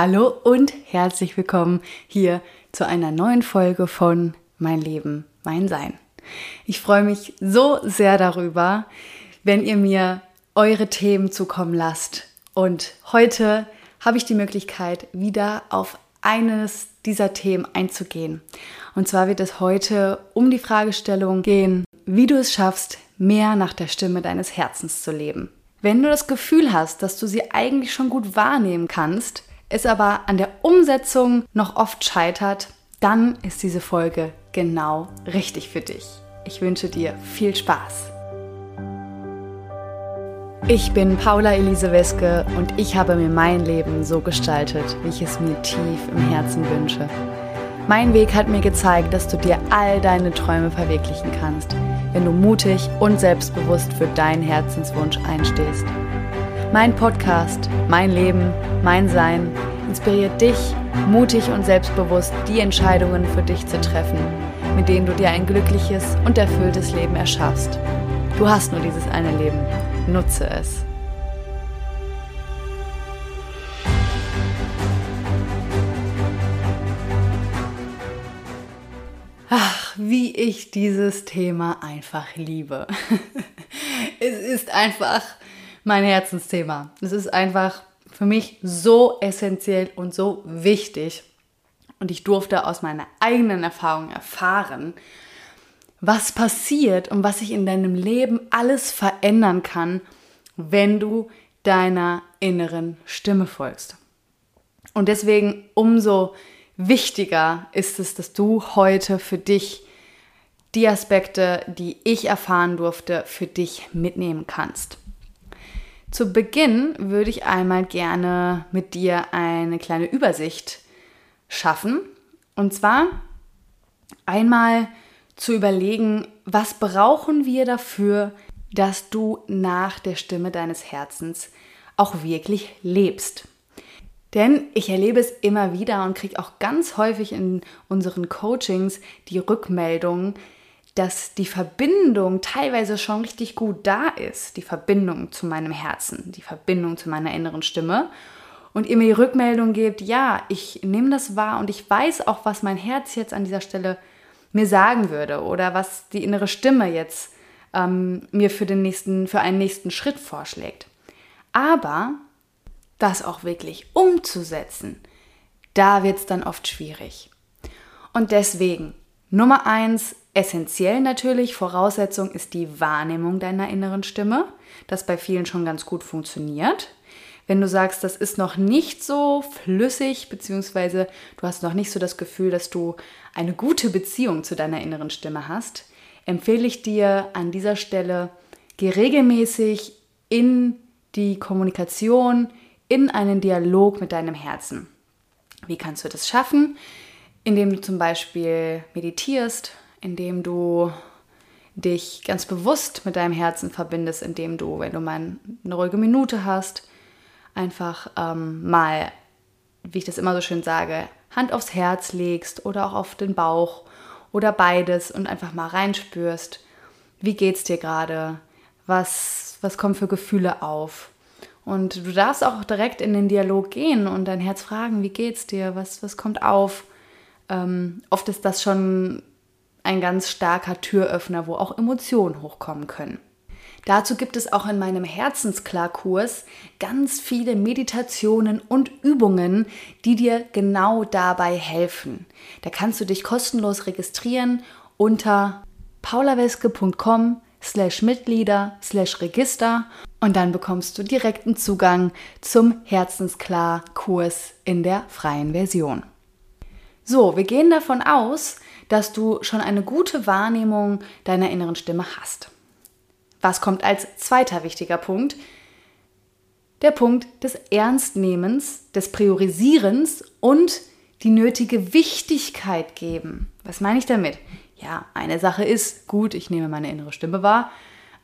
Hallo und herzlich willkommen hier zu einer neuen Folge von Mein Leben, mein Sein. Ich freue mich so sehr darüber, wenn ihr mir eure Themen zukommen lasst. Und heute habe ich die Möglichkeit, wieder auf eines dieser Themen einzugehen. Und zwar wird es heute um die Fragestellung gehen, wie du es schaffst, mehr nach der Stimme deines Herzens zu leben. Wenn du das Gefühl hast, dass du sie eigentlich schon gut wahrnehmen kannst, es aber an der Umsetzung noch oft scheitert, dann ist diese Folge genau richtig für dich. Ich wünsche dir viel Spaß. Ich bin Paula Elise Weske und ich habe mir mein Leben so gestaltet, wie ich es mir tief im Herzen wünsche. Mein Weg hat mir gezeigt, dass du dir all deine Träume verwirklichen kannst, wenn du mutig und selbstbewusst für deinen Herzenswunsch einstehst. Mein Podcast, mein Leben, mein Sein inspiriert dich, mutig und selbstbewusst die Entscheidungen für dich zu treffen, mit denen du dir ein glückliches und erfülltes Leben erschaffst. Du hast nur dieses eine Leben. Nutze es. Ach, wie ich dieses Thema einfach liebe. es ist einfach mein Herzensthema. Es ist einfach für mich so essentiell und so wichtig. Und ich durfte aus meiner eigenen Erfahrung erfahren, was passiert und was sich in deinem Leben alles verändern kann, wenn du deiner inneren Stimme folgst. Und deswegen umso wichtiger ist es, dass du heute für dich die Aspekte, die ich erfahren durfte, für dich mitnehmen kannst. Zu Beginn würde ich einmal gerne mit dir eine kleine Übersicht schaffen. Und zwar einmal zu überlegen, was brauchen wir dafür, dass du nach der Stimme deines Herzens auch wirklich lebst. Denn ich erlebe es immer wieder und kriege auch ganz häufig in unseren Coachings die Rückmeldung, dass die Verbindung teilweise schon richtig gut da ist, die Verbindung zu meinem Herzen, die Verbindung zu meiner inneren Stimme. Und ihr mir die Rückmeldung gebt, ja, ich nehme das wahr und ich weiß auch, was mein Herz jetzt an dieser Stelle mir sagen würde oder was die innere Stimme jetzt ähm, mir für, den nächsten, für einen nächsten Schritt vorschlägt. Aber das auch wirklich umzusetzen, da wird es dann oft schwierig. Und deswegen, Nummer eins, essentiell natürlich, Voraussetzung ist die Wahrnehmung deiner inneren Stimme, das bei vielen schon ganz gut funktioniert. Wenn du sagst, das ist noch nicht so flüssig, beziehungsweise du hast noch nicht so das Gefühl, dass du eine gute Beziehung zu deiner inneren Stimme hast, empfehle ich dir an dieser Stelle, geh regelmäßig in die Kommunikation, in einen Dialog mit deinem Herzen. Wie kannst du das schaffen? Indem du zum Beispiel meditierst, indem du dich ganz bewusst mit deinem Herzen verbindest, indem du, wenn du mal eine ruhige Minute hast, einfach ähm, mal, wie ich das immer so schön sage, Hand aufs Herz legst oder auch auf den Bauch oder beides und einfach mal reinspürst, wie geht's dir gerade? Was, was kommen für Gefühle auf? Und du darfst auch direkt in den Dialog gehen und dein Herz fragen, wie geht's dir? Was, was kommt auf? Ähm, oft ist das schon ein ganz starker Türöffner, wo auch Emotionen hochkommen können. Dazu gibt es auch in meinem Herzensklarkurs ganz viele Meditationen und Übungen, die dir genau dabei helfen. Da kannst du dich kostenlos registrieren unter paulaweske.com slash Mitglieder slash Register und dann bekommst du direkten Zugang zum Herzensklar-Kurs in der freien Version. So, wir gehen davon aus, dass du schon eine gute Wahrnehmung deiner inneren Stimme hast. Was kommt als zweiter wichtiger Punkt? Der Punkt des Ernstnehmens, des Priorisierens und die nötige Wichtigkeit geben. Was meine ich damit? Ja, eine Sache ist, gut, ich nehme meine innere Stimme wahr,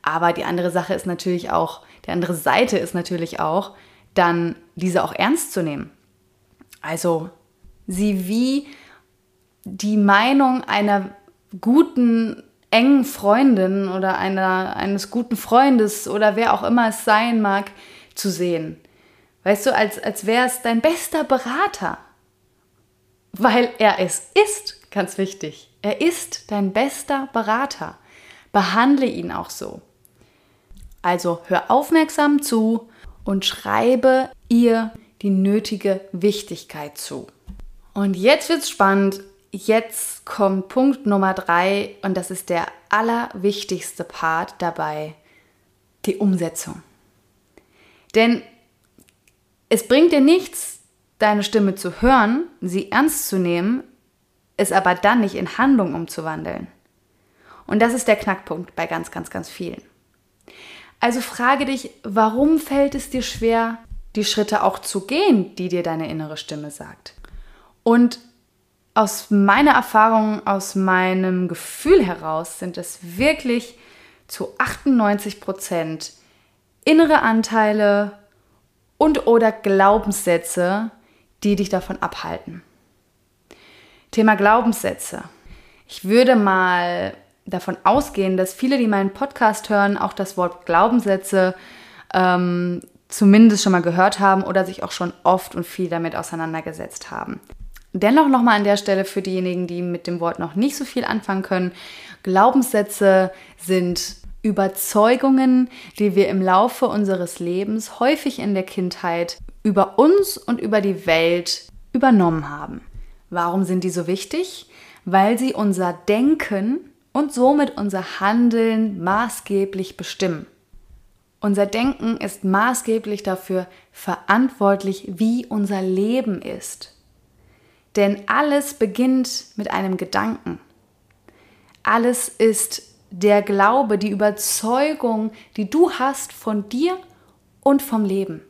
aber die andere Sache ist natürlich auch, die andere Seite ist natürlich auch, dann diese auch ernst zu nehmen. Also sie wie die Meinung einer guten engen Freundin oder einer, eines guten Freundes oder wer auch immer es sein mag, zu sehen. Weißt du, als, als wäre es dein bester Berater. Weil er es ist, ganz wichtig. Er ist dein bester Berater. Behandle ihn auch so. Also hör aufmerksam zu und schreibe ihr die nötige Wichtigkeit zu. Und jetzt wird's spannend. Jetzt kommt Punkt Nummer drei und das ist der allerwichtigste Part dabei, die Umsetzung. Denn es bringt dir nichts, deine Stimme zu hören, sie ernst zu nehmen, es aber dann nicht in Handlung umzuwandeln. Und das ist der Knackpunkt bei ganz, ganz, ganz vielen. Also frage dich, warum fällt es dir schwer, die Schritte auch zu gehen, die dir deine innere Stimme sagt? Und aus meiner Erfahrung, aus meinem Gefühl heraus sind es wirklich zu 98 Prozent innere Anteile und oder Glaubenssätze, die dich davon abhalten. Thema Glaubenssätze. Ich würde mal davon ausgehen, dass viele, die meinen Podcast hören, auch das Wort Glaubenssätze ähm, zumindest schon mal gehört haben oder sich auch schon oft und viel damit auseinandergesetzt haben. Dennoch nochmal an der Stelle für diejenigen, die mit dem Wort noch nicht so viel anfangen können. Glaubenssätze sind Überzeugungen, die wir im Laufe unseres Lebens häufig in der Kindheit über uns und über die Welt übernommen haben. Warum sind die so wichtig? Weil sie unser Denken und somit unser Handeln maßgeblich bestimmen. Unser Denken ist maßgeblich dafür verantwortlich, wie unser Leben ist. Denn alles beginnt mit einem Gedanken. Alles ist der Glaube, die Überzeugung, die du hast von dir und vom Leben.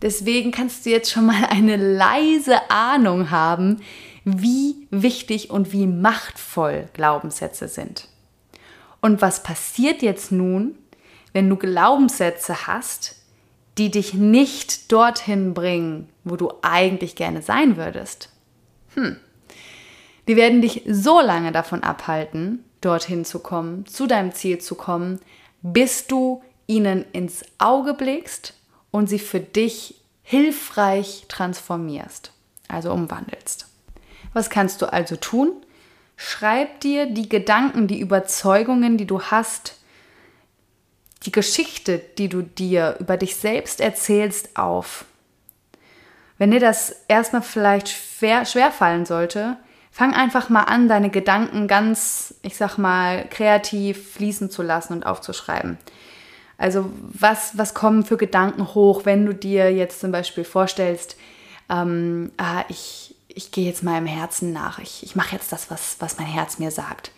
Deswegen kannst du jetzt schon mal eine leise Ahnung haben, wie wichtig und wie machtvoll Glaubenssätze sind. Und was passiert jetzt nun, wenn du Glaubenssätze hast, die dich nicht dorthin bringen, wo du eigentlich gerne sein würdest? Hm. Die werden dich so lange davon abhalten, dorthin zu kommen, zu deinem Ziel zu kommen, bis du ihnen ins Auge blickst und sie für dich hilfreich transformierst, also umwandelst. Was kannst du also tun? Schreib dir die Gedanken, die Überzeugungen, die du hast, die Geschichte, die du dir über dich selbst erzählst, auf. Wenn dir das erstmal vielleicht schwer, fallen sollte, fang einfach mal an, deine Gedanken ganz, ich sag mal, kreativ fließen zu lassen und aufzuschreiben. Also was, was kommen für Gedanken hoch, wenn du dir jetzt zum Beispiel vorstellst, ähm, ah, ich, ich gehe jetzt meinem Herzen nach, ich, ich mache jetzt das, was, was mein Herz mir sagt.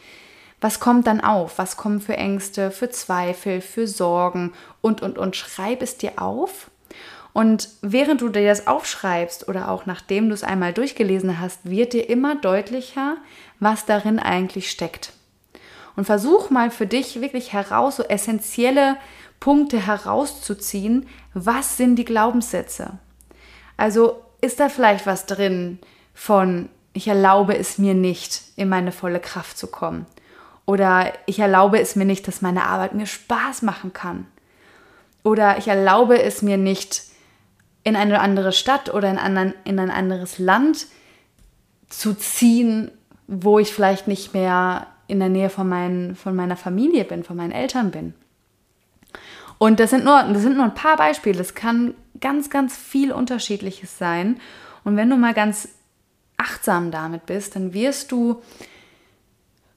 Was kommt dann auf? Was kommen für Ängste, für Zweifel, für Sorgen und, und, und. Schreib es dir auf. Und während du dir das aufschreibst oder auch nachdem du es einmal durchgelesen hast, wird dir immer deutlicher, was darin eigentlich steckt. Und versuch mal für dich wirklich heraus, so essentielle Punkte herauszuziehen. Was sind die Glaubenssätze? Also ist da vielleicht was drin, von ich erlaube es mir nicht, in meine volle Kraft zu kommen. Oder ich erlaube es mir nicht, dass meine Arbeit mir Spaß machen kann. Oder ich erlaube es mir nicht, in eine andere Stadt oder in, anderen, in ein anderes Land zu ziehen, wo ich vielleicht nicht mehr in der Nähe von, mein, von meiner Familie bin, von meinen Eltern bin. Und das sind, nur, das sind nur ein paar Beispiele. Es kann ganz, ganz viel Unterschiedliches sein. Und wenn du mal ganz achtsam damit bist, dann wirst du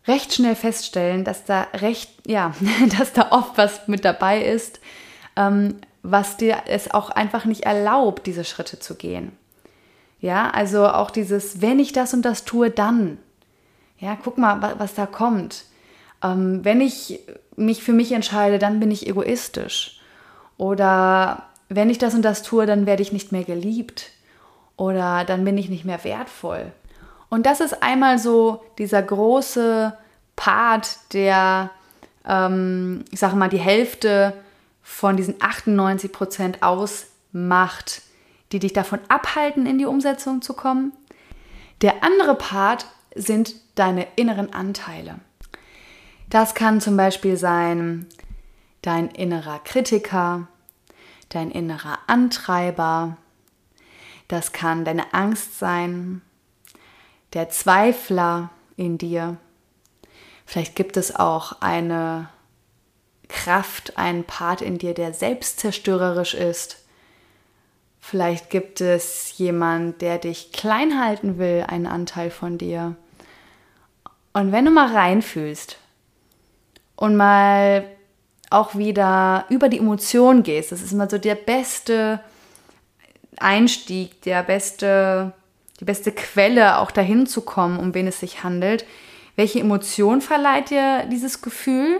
recht schnell feststellen, dass da recht, ja, dass da oft was mit dabei ist, ähm, was dir es auch einfach nicht erlaubt, diese Schritte zu gehen. Ja, also auch dieses, wenn ich das und das tue, dann. Ja, guck mal, was da kommt. Ähm, wenn ich mich für mich entscheide, dann bin ich egoistisch. Oder wenn ich das und das tue, dann werde ich nicht mehr geliebt oder dann bin ich nicht mehr wertvoll. Und das ist einmal so dieser große Part, der, ähm, ich sage mal, die Hälfte von diesen 98 Prozent ausmacht, die dich davon abhalten, in die Umsetzung zu kommen. Der andere Part sind deine inneren Anteile. Das kann zum Beispiel sein dein innerer Kritiker, dein innerer Antreiber, das kann deine Angst sein, der Zweifler in dir. Vielleicht gibt es auch eine Kraft, einen Part in dir, der selbstzerstörerisch ist. Vielleicht gibt es jemand, der dich klein halten will, einen Anteil von dir. Und wenn du mal reinfühlst und mal auch wieder über die Emotionen gehst, das ist immer so der beste Einstieg, der beste, die beste Quelle, auch dahin zu kommen, um wen es sich handelt. Welche Emotion verleiht dir dieses Gefühl?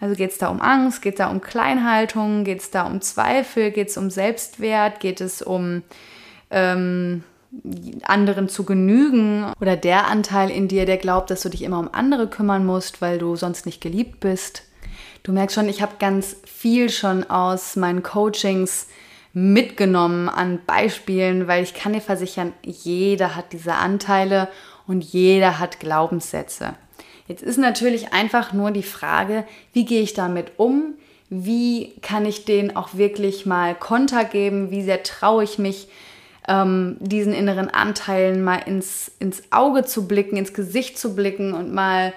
Also geht es da um Angst, geht es da um Kleinhaltung, geht es da um Zweifel, geht es um Selbstwert, geht es um ähm, anderen zu genügen oder der Anteil in dir, der glaubt, dass du dich immer um andere kümmern musst, weil du sonst nicht geliebt bist. Du merkst schon, ich habe ganz viel schon aus meinen Coachings mitgenommen an Beispielen, weil ich kann dir versichern, jeder hat diese Anteile und jeder hat Glaubenssätze. Jetzt ist natürlich einfach nur die Frage, wie gehe ich damit um? Wie kann ich denen auch wirklich mal Konter geben? Wie sehr traue ich mich, ähm, diesen inneren Anteilen mal ins, ins Auge zu blicken, ins Gesicht zu blicken und mal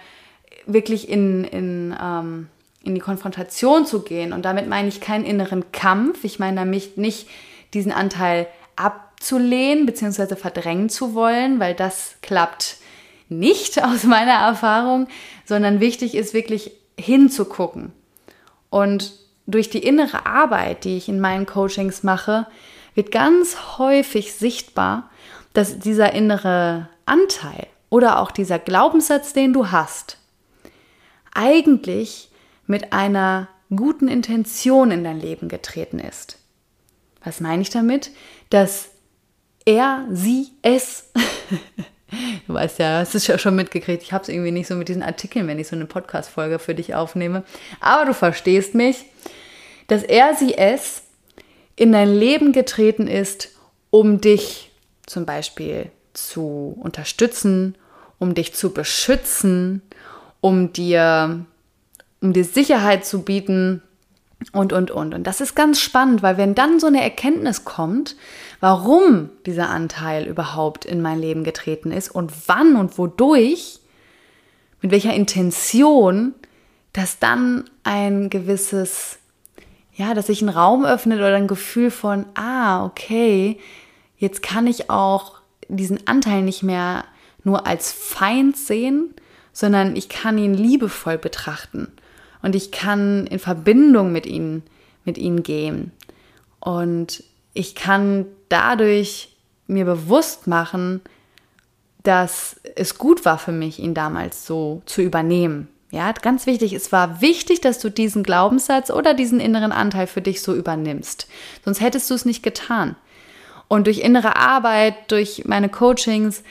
wirklich in, in ähm, in die Konfrontation zu gehen. Und damit meine ich keinen inneren Kampf. Ich meine damit nicht diesen Anteil abzulehnen bzw. verdrängen zu wollen, weil das klappt nicht aus meiner Erfahrung, sondern wichtig ist wirklich hinzugucken. Und durch die innere Arbeit, die ich in meinen Coachings mache, wird ganz häufig sichtbar, dass dieser innere Anteil oder auch dieser Glaubenssatz, den du hast, eigentlich mit einer guten Intention in dein Leben getreten ist. Was meine ich damit? Dass er, sie, es, du weißt ja, es ist ja schon mitgekriegt, ich habe es irgendwie nicht so mit diesen Artikeln, wenn ich so eine Podcast-Folge für dich aufnehme, aber du verstehst mich, dass es in dein Leben getreten ist, um dich zum Beispiel zu unterstützen, um dich zu beschützen, um dir um dir Sicherheit zu bieten und, und, und. Und das ist ganz spannend, weil wenn dann so eine Erkenntnis kommt, warum dieser Anteil überhaupt in mein Leben getreten ist und wann und wodurch, mit welcher Intention, dass dann ein gewisses, ja, dass sich ein Raum öffnet oder ein Gefühl von, ah, okay, jetzt kann ich auch diesen Anteil nicht mehr nur als Feind sehen, sondern ich kann ihn liebevoll betrachten und ich kann in Verbindung mit ihnen, mit ihnen gehen. Und ich kann dadurch mir bewusst machen, dass es gut war für mich, ihn damals so zu übernehmen. Ja, ganz wichtig, es war wichtig, dass du diesen Glaubenssatz oder diesen inneren Anteil für dich so übernimmst. Sonst hättest du es nicht getan. Und durch innere Arbeit, durch meine Coachings,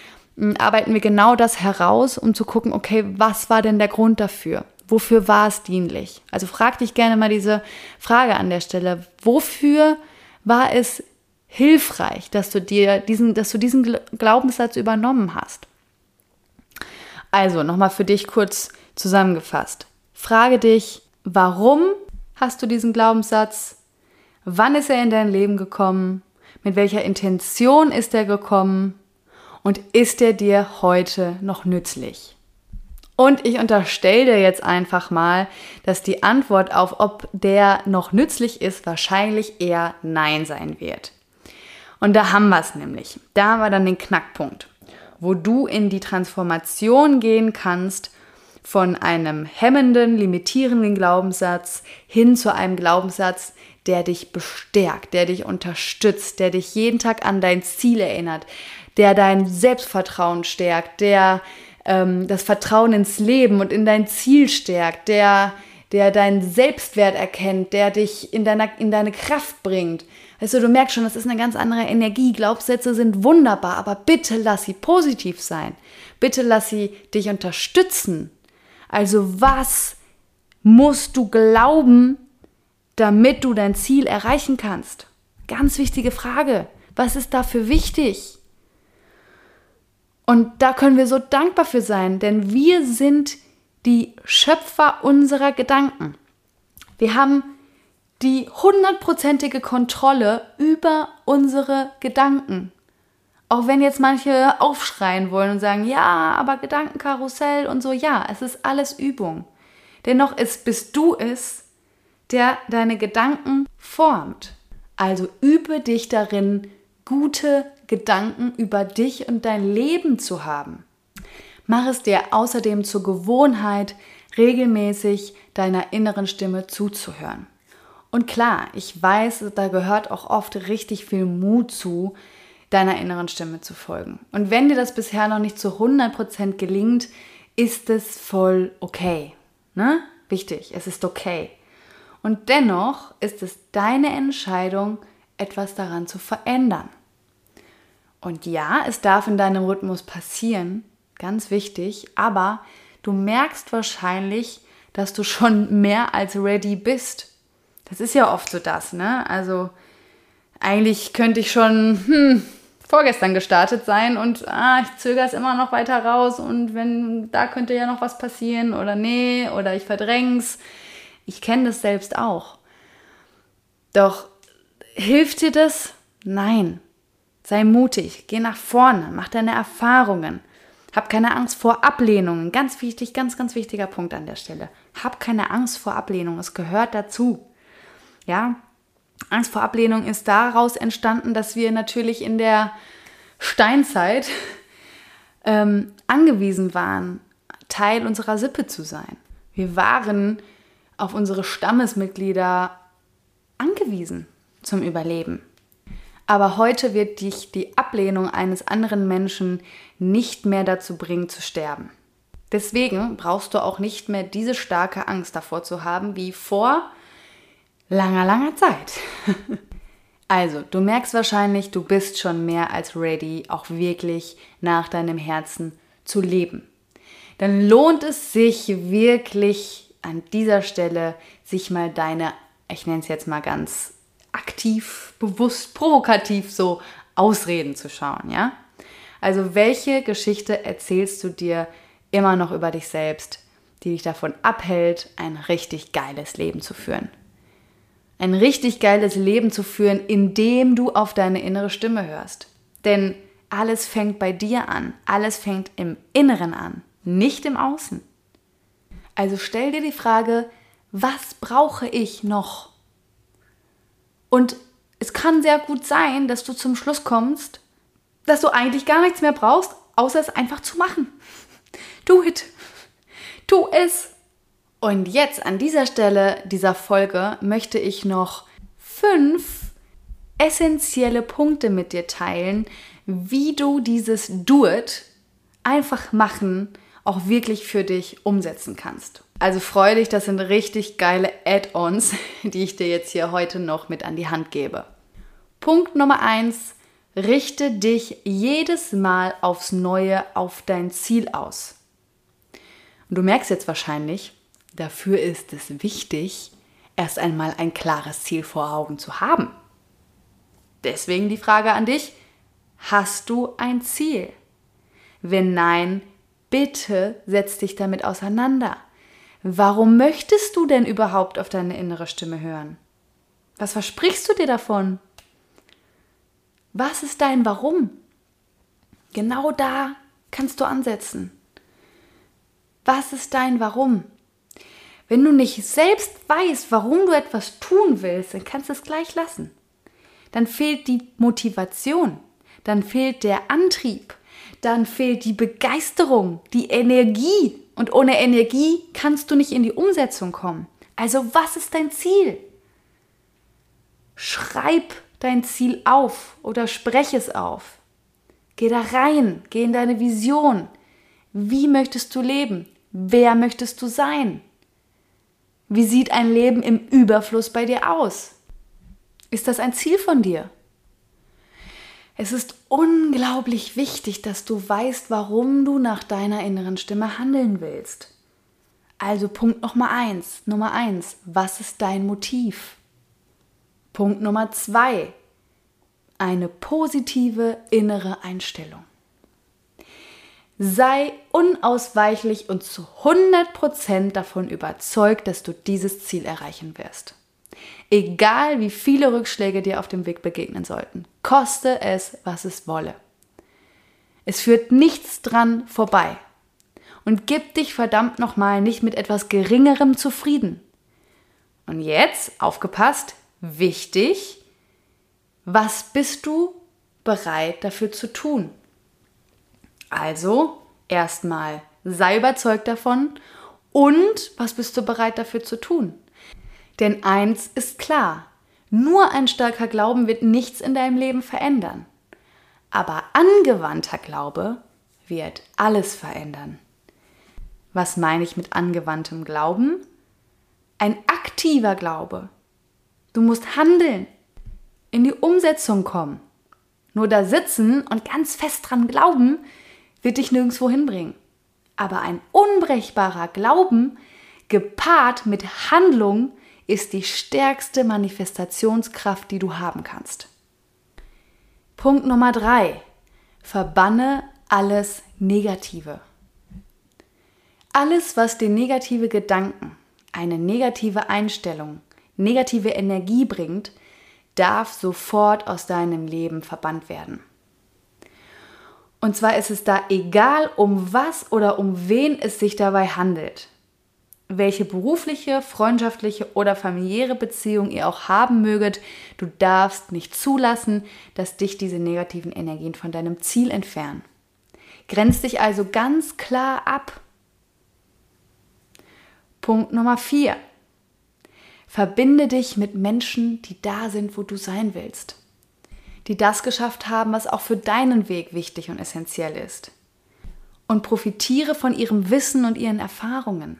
arbeiten wir genau das heraus, um zu gucken, okay, was war denn der Grund dafür? Wofür war es dienlich? Also frag dich gerne mal diese Frage an der Stelle. Wofür war es hilfreich, dass du dir diesen, dass du diesen Glaubenssatz übernommen hast? Also nochmal für dich kurz zusammengefasst. Frage dich, warum hast du diesen Glaubenssatz? Wann ist er in dein Leben gekommen? Mit welcher Intention ist er gekommen? Und ist er dir heute noch nützlich? Und ich unterstelle dir jetzt einfach mal, dass die Antwort auf, ob der noch nützlich ist, wahrscheinlich eher Nein sein wird. Und da haben wir es nämlich. Da haben wir dann den Knackpunkt, wo du in die Transformation gehen kannst von einem hemmenden, limitierenden Glaubenssatz hin zu einem Glaubenssatz, der dich bestärkt, der dich unterstützt, der dich jeden Tag an dein Ziel erinnert, der dein Selbstvertrauen stärkt, der ähm, das Vertrauen ins Leben und in dein Ziel stärkt, der, der deinen Selbstwert erkennt, der dich in, deiner, in deine Kraft bringt. Weißt du, du merkst schon, das ist eine ganz andere Energie. Glaubenssätze sind wunderbar, aber bitte lass sie positiv sein. Bitte lass sie dich unterstützen. Also was musst du glauben, damit du dein Ziel erreichen kannst? Ganz wichtige Frage. Was ist dafür wichtig? Und da können wir so dankbar für sein, denn wir sind die Schöpfer unserer Gedanken. Wir haben die hundertprozentige Kontrolle über unsere Gedanken. Auch wenn jetzt manche aufschreien wollen und sagen, ja, aber Gedankenkarussell und so, ja, es ist alles Übung. Dennoch ist, bist du es, der deine Gedanken formt. Also übe dich darin, gute Gedanken über dich und dein Leben zu haben. Mach es dir außerdem zur Gewohnheit, regelmäßig deiner inneren Stimme zuzuhören. Und klar, ich weiß, da gehört auch oft richtig viel Mut zu, deiner inneren Stimme zu folgen. Und wenn dir das bisher noch nicht zu 100% gelingt, ist es voll okay. Ne? Wichtig, es ist okay. Und dennoch ist es deine Entscheidung, etwas daran zu verändern. Und ja, es darf in deinem Rhythmus passieren, ganz wichtig, aber du merkst wahrscheinlich, dass du schon mehr als ready bist. Das ist ja oft so das, ne? Also eigentlich könnte ich schon hm, vorgestern gestartet sein und ah, ich zögere es immer noch weiter raus und wenn da könnte ja noch was passieren oder nee oder ich verdräng's. Ich kenne das selbst auch. Doch hilft dir das? Nein. Sei mutig, geh nach vorne, mach deine Erfahrungen. Hab keine Angst vor Ablehnungen. Ganz wichtig, ganz, ganz wichtiger Punkt an der Stelle. Hab keine Angst vor Ablehnung. Es gehört dazu. Ja, Angst vor Ablehnung ist daraus entstanden, dass wir natürlich in der Steinzeit ähm, angewiesen waren, Teil unserer Sippe zu sein. Wir waren auf unsere Stammesmitglieder angewiesen zum Überleben. Aber heute wird dich die Ablehnung eines anderen Menschen nicht mehr dazu bringen zu sterben. Deswegen brauchst du auch nicht mehr diese starke Angst davor zu haben wie vor langer, langer Zeit. also, du merkst wahrscheinlich, du bist schon mehr als ready, auch wirklich nach deinem Herzen zu leben. Dann lohnt es sich wirklich an dieser Stelle, sich mal deine, ich nenne es jetzt mal ganz aktiv, bewusst, provokativ so Ausreden zu schauen, ja? Also welche Geschichte erzählst du dir immer noch über dich selbst, die dich davon abhält, ein richtig geiles Leben zu führen? Ein richtig geiles Leben zu führen, indem du auf deine innere Stimme hörst. Denn alles fängt bei dir an, alles fängt im Inneren an, nicht im Außen. Also stell dir die Frage, was brauche ich noch? Und es kann sehr gut sein, dass du zum Schluss kommst, dass du eigentlich gar nichts mehr brauchst, außer es einfach zu machen. Do it. Tu es. Und jetzt an dieser Stelle dieser Folge möchte ich noch fünf essentielle Punkte mit dir teilen, wie du dieses Do it einfach machen auch wirklich für dich umsetzen kannst. Also freue dich, das sind richtig geile Add-ons, die ich dir jetzt hier heute noch mit an die Hand gebe. Punkt Nummer eins: Richte dich jedes Mal aufs Neue auf dein Ziel aus. Und du merkst jetzt wahrscheinlich, dafür ist es wichtig, erst einmal ein klares Ziel vor Augen zu haben. Deswegen die Frage an dich, hast du ein Ziel? Wenn nein, bitte setz dich damit auseinander. Warum möchtest du denn überhaupt auf deine innere Stimme hören? Was versprichst du dir davon? Was ist dein Warum? Genau da kannst du ansetzen. Was ist dein Warum? Wenn du nicht selbst weißt, warum du etwas tun willst, dann kannst du es gleich lassen. Dann fehlt die Motivation, dann fehlt der Antrieb, dann fehlt die Begeisterung, die Energie, und ohne Energie kannst du nicht in die Umsetzung kommen. Also was ist dein Ziel? Schreib dein Ziel auf oder spreche es auf. Geh da rein, geh in deine Vision. Wie möchtest du leben? Wer möchtest du sein? Wie sieht ein Leben im Überfluss bei dir aus? Ist das ein Ziel von dir? Es ist unglaublich wichtig, dass du weißt, warum du nach deiner inneren Stimme handeln willst. Also Punkt Nummer eins. Nummer eins, was ist dein Motiv? Punkt Nummer zwei, eine positive innere Einstellung. Sei unausweichlich und zu 100% davon überzeugt, dass du dieses Ziel erreichen wirst. Egal wie viele Rückschläge dir auf dem Weg begegnen sollten, koste es, was es wolle. Es führt nichts dran vorbei. Und gib dich verdammt nochmal nicht mit etwas Geringerem zufrieden. Und jetzt, aufgepasst, wichtig, was bist du bereit dafür zu tun? Also, erstmal sei überzeugt davon und was bist du bereit dafür zu tun? Denn eins ist klar, nur ein starker Glauben wird nichts in deinem Leben verändern. Aber angewandter Glaube wird alles verändern. Was meine ich mit angewandtem Glauben? Ein aktiver Glaube. Du musst handeln, in die Umsetzung kommen. Nur da sitzen und ganz fest dran glauben, wird dich nirgendwo hinbringen. Aber ein unbrechbarer Glauben, gepaart mit Handlung, ist die stärkste Manifestationskraft, die du haben kannst. Punkt Nummer drei. Verbanne alles Negative. Alles, was dir negative Gedanken, eine negative Einstellung, negative Energie bringt, darf sofort aus deinem Leben verbannt werden. Und zwar ist es da egal, um was oder um wen es sich dabei handelt. Welche berufliche, freundschaftliche oder familiäre Beziehung ihr auch haben möget, du darfst nicht zulassen, dass dich diese negativen Energien von deinem Ziel entfernen. Grenz dich also ganz klar ab. Punkt Nummer 4. Verbinde dich mit Menschen, die da sind, wo du sein willst. Die das geschafft haben, was auch für deinen Weg wichtig und essentiell ist. Und profitiere von ihrem Wissen und ihren Erfahrungen.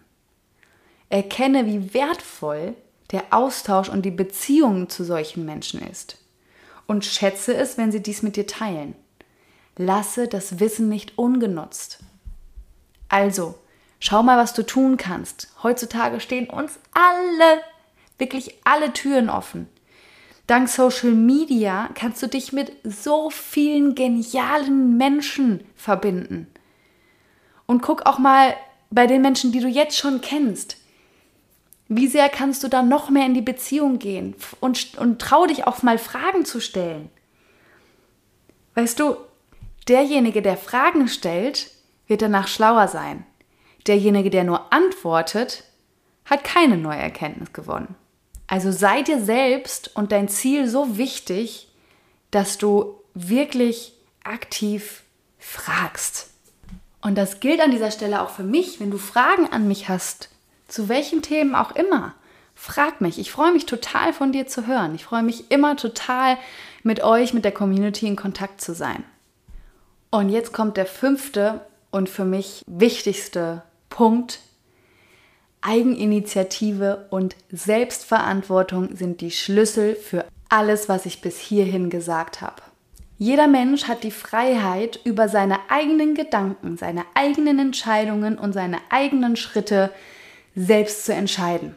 Erkenne, wie wertvoll der Austausch und die Beziehung zu solchen Menschen ist. Und schätze es, wenn sie dies mit dir teilen. Lasse das Wissen nicht ungenutzt. Also, schau mal, was du tun kannst. Heutzutage stehen uns alle wirklich alle Türen offen. Dank Social Media kannst du dich mit so vielen genialen Menschen verbinden. Und guck auch mal bei den Menschen, die du jetzt schon kennst. Wie sehr kannst du da noch mehr in die Beziehung gehen und, und trau dich auch mal Fragen zu stellen? Weißt du, derjenige, der Fragen stellt, wird danach schlauer sein. Derjenige, der nur antwortet, hat keine neue Erkenntnis gewonnen. Also sei dir selbst und dein Ziel so wichtig, dass du wirklich aktiv fragst. Und das gilt an dieser Stelle auch für mich, wenn du Fragen an mich hast, zu welchen Themen auch immer. Frag mich. Ich freue mich total von dir zu hören. Ich freue mich immer total mit euch, mit der Community in Kontakt zu sein. Und jetzt kommt der fünfte und für mich wichtigste Punkt Eigeninitiative und Selbstverantwortung sind die Schlüssel für alles, was ich bis hierhin gesagt habe. Jeder Mensch hat die Freiheit, über seine eigenen Gedanken, seine eigenen Entscheidungen und seine eigenen Schritte selbst zu entscheiden.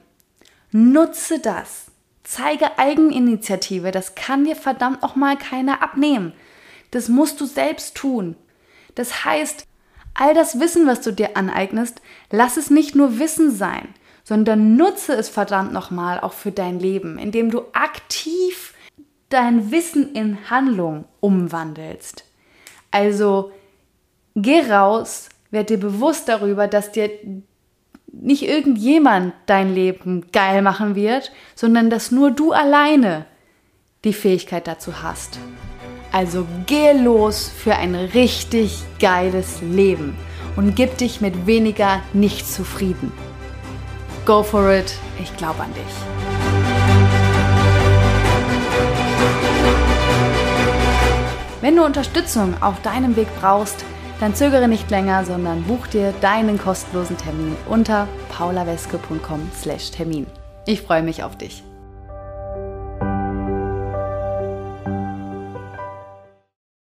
Nutze das. Zeige Eigeninitiative. Das kann dir verdammt auch mal keiner abnehmen. Das musst du selbst tun. Das heißt, All das Wissen, was du dir aneignest, lass es nicht nur Wissen sein, sondern nutze es verdammt nochmal auch für dein Leben, indem du aktiv dein Wissen in Handlung umwandelst. Also geh raus, werd dir bewusst darüber, dass dir nicht irgendjemand dein Leben geil machen wird, sondern dass nur du alleine die Fähigkeit dazu hast. Also geh los für ein richtig geiles Leben und gib dich mit weniger nicht zufrieden. Go for it, ich glaube an dich. Wenn du Unterstützung auf deinem Weg brauchst, dann zögere nicht länger, sondern buch dir deinen kostenlosen Termin unter paulaweske.com/termin. Ich freue mich auf dich.